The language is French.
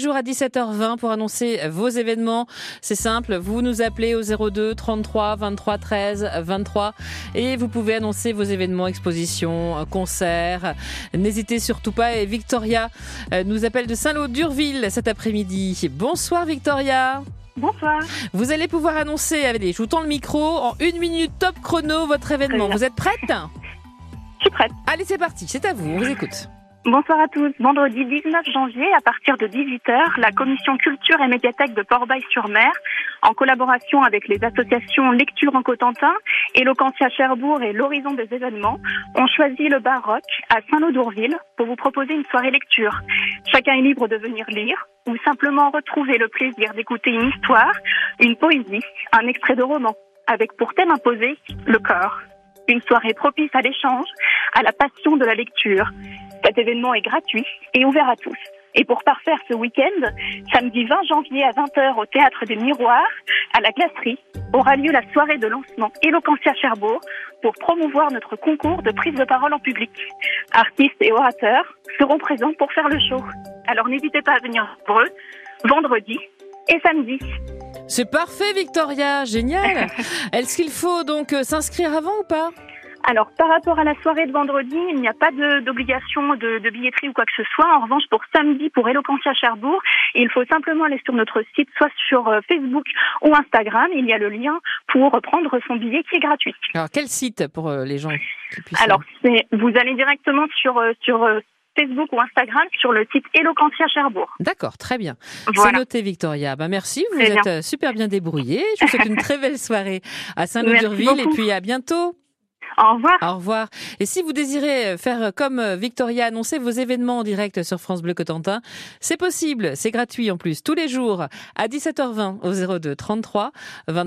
jours à 17h20 pour annoncer vos événements. C'est simple, vous nous appelez au 02 33 23 13 23 et vous pouvez annoncer vos événements, expositions, concerts. N'hésitez surtout pas et Victoria euh, nous appelle de Saint-Lô d'Urville cet après-midi. Bonsoir Victoria. Bonsoir. Vous allez pouvoir annoncer, allez, je vous tends le micro, en une minute top chrono votre événement. Vous êtes prête? Je suis prête. Allez, c'est parti, c'est à vous, on vous écoute. Bonsoir à tous. Vendredi 19 janvier, à partir de 18h, la commission culture et médiathèque de Port-Bail-sur-Mer, en collaboration avec les associations Lecture en Cotentin, Éloquentia Cherbourg et l'Horizon des événements, ont choisi le baroque à Saint-Lô-d'Ourville pour vous proposer une soirée lecture. Chacun est libre de venir lire ou simplement retrouver le plaisir d'écouter une histoire, une poésie, un extrait de roman, avec pour thème imposé le corps. Une soirée propice à l'échange, à la passion de la lecture. Cet événement est gratuit et ouvert à tous. Et pour parfaire ce week-end, samedi 20 janvier à 20h au Théâtre des Miroirs, à la Glacerie, aura lieu la soirée de lancement Eloquentia Cherbourg pour promouvoir notre concours de prise de parole en public. Artistes et orateurs seront présents pour faire le show. Alors n'hésitez pas à venir nombreux, vendredi et samedi. C'est parfait Victoria, génial. Est-ce qu'il faut donc euh, s'inscrire avant ou pas? Alors, par rapport à la soirée de vendredi, il n'y a pas d'obligation de, de, billetterie ou quoi que ce soit. En revanche, pour samedi, pour Eloquentia Cherbourg, il faut simplement aller sur notre site, soit sur euh, Facebook ou Instagram. Il y a le lien pour prendre son billet qui est gratuit. Alors, quel site pour euh, les gens qui puissent... Alors, vous allez directement sur, euh, sur Facebook ou Instagram sur le site Eloquentia Cherbourg. D'accord, très bien. C'est noté, Victoria. Ben, merci, vous êtes super bien débrouillée. Je vous souhaite une très belle soirée à Saint-Lô-d'Urville et puis à bientôt. Au revoir. Au revoir. Et si vous désirez faire comme Victoria, annoncer vos événements en direct sur France Bleu Cotentin, c'est possible. C'est gratuit en plus tous les jours à 17h20 au 02 33 20